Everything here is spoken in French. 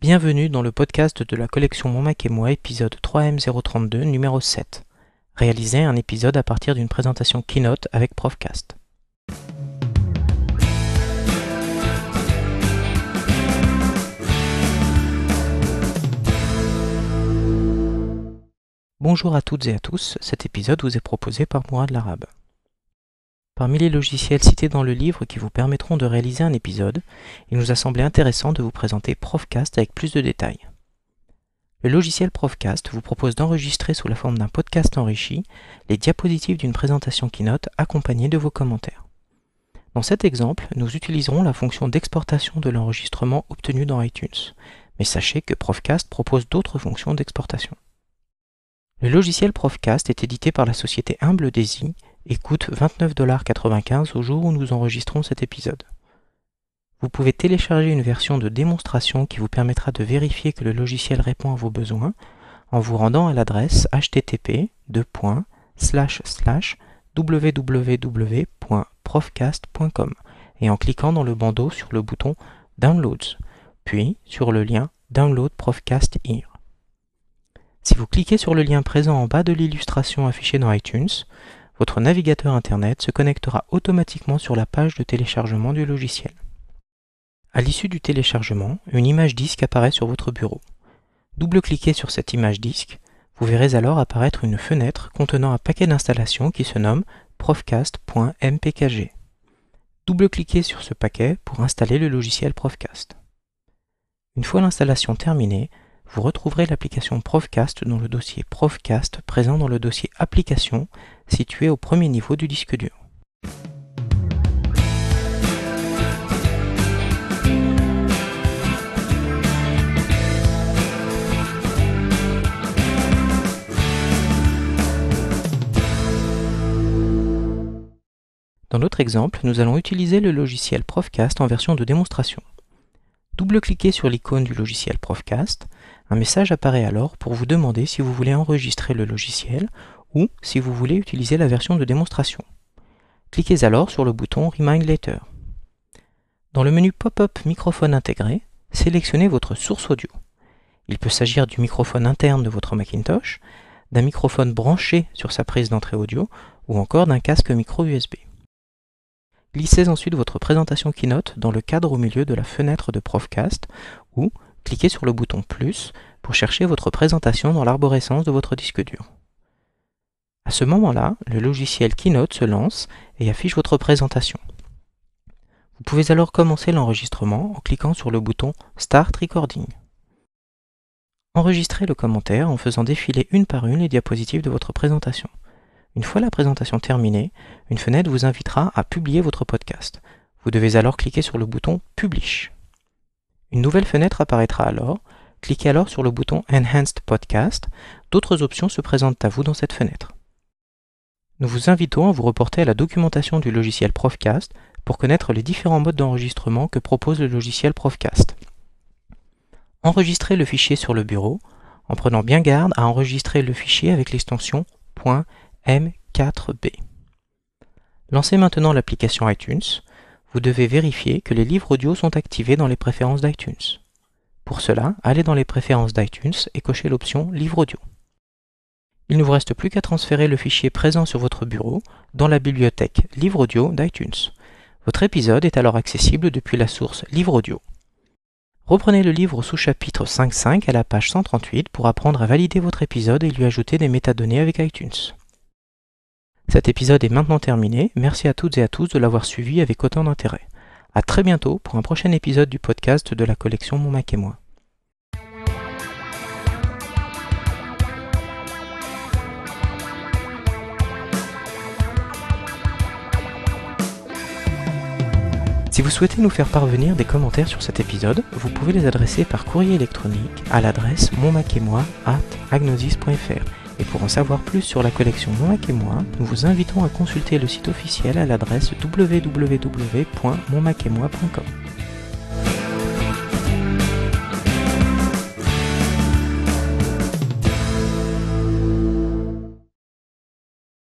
Bienvenue dans le podcast de la collection Mon Mac et moi, épisode 3M032, numéro 7. Réaliser un épisode à partir d'une présentation Keynote avec Profcast. Bonjour à toutes et à tous, cet épisode vous est proposé par Mourad Larabe. Parmi les logiciels cités dans le livre qui vous permettront de réaliser un épisode, il nous a semblé intéressant de vous présenter Profcast avec plus de détails. Le logiciel Profcast vous propose d'enregistrer sous la forme d'un podcast enrichi les diapositives d'une présentation Keynote accompagnée de vos commentaires. Dans cet exemple, nous utiliserons la fonction d'exportation de l'enregistrement obtenu dans iTunes, mais sachez que Profcast propose d'autres fonctions d'exportation. Le logiciel Profcast est édité par la société Humble Daisy et coûte 29,95$ au jour où nous enregistrons cet épisode. Vous pouvez télécharger une version de démonstration qui vous permettra de vérifier que le logiciel répond à vos besoins en vous rendant à l'adresse http www.profcast.com et en cliquant dans le bandeau sur le bouton Downloads, puis sur le lien Download Profcast Here. Si vous cliquez sur le lien présent en bas de l'illustration affichée dans iTunes, votre navigateur Internet se connectera automatiquement sur la page de téléchargement du logiciel. À l'issue du téléchargement, une image disque apparaît sur votre bureau. Double-cliquez sur cette image disque, vous verrez alors apparaître une fenêtre contenant un paquet d'installations qui se nomme profcast.mpkg. Double-cliquez sur ce paquet pour installer le logiciel Profcast. Une fois l'installation terminée, vous retrouverez l'application Profcast dans le dossier Profcast présent dans le dossier Applications situé au premier niveau du disque dur. Dans notre exemple, nous allons utiliser le logiciel Profcast en version de démonstration. Double-cliquez sur l'icône du logiciel Profcast. Un message apparaît alors pour vous demander si vous voulez enregistrer le logiciel ou si vous voulez utiliser la version de démonstration. Cliquez alors sur le bouton Remind Later. Dans le menu Pop-up Microphone intégré, sélectionnez votre source audio. Il peut s'agir du microphone interne de votre Macintosh, d'un microphone branché sur sa prise d'entrée audio ou encore d'un casque micro USB. Glissez ensuite votre présentation Keynote dans le cadre au milieu de la fenêtre de Profcast ou cliquez sur le bouton Plus pour chercher votre présentation dans l'arborescence de votre disque dur. À ce moment-là, le logiciel Keynote se lance et affiche votre présentation. Vous pouvez alors commencer l'enregistrement en cliquant sur le bouton Start Recording. Enregistrez le commentaire en faisant défiler une par une les diapositives de votre présentation. Une fois la présentation terminée, une fenêtre vous invitera à publier votre podcast. Vous devez alors cliquer sur le bouton Publish. Une nouvelle fenêtre apparaîtra alors. Cliquez alors sur le bouton Enhanced Podcast. D'autres options se présentent à vous dans cette fenêtre. Nous vous invitons à vous reporter à la documentation du logiciel Profcast pour connaître les différents modes d'enregistrement que propose le logiciel Profcast. Enregistrez le fichier sur le bureau en prenant bien garde à enregistrer le fichier avec l'extension M4B. Lancez maintenant l'application iTunes. Vous devez vérifier que les livres audio sont activés dans les préférences d'iTunes. Pour cela, allez dans les préférences d'iTunes et cochez l'option Livre audio. Il ne vous reste plus qu'à transférer le fichier présent sur votre bureau dans la bibliothèque Livre audio d'iTunes. Votre épisode est alors accessible depuis la source Livre audio. Reprenez le livre sous chapitre 5.5 à la page 138 pour apprendre à valider votre épisode et lui ajouter des métadonnées avec iTunes. Cet épisode est maintenant terminé. Merci à toutes et à tous de l'avoir suivi avec autant d'intérêt. À très bientôt pour un prochain épisode du podcast de la collection Mon Mac et moi. Si vous souhaitez nous faire parvenir des commentaires sur cet épisode, vous pouvez les adresser par courrier électronique à l'adresse monmacetmoi@agnosis.fr. Et pour en savoir plus sur la collection Mon Mac et moi, nous vous invitons à consulter le site officiel à l'adresse www.monmacetmoi.com.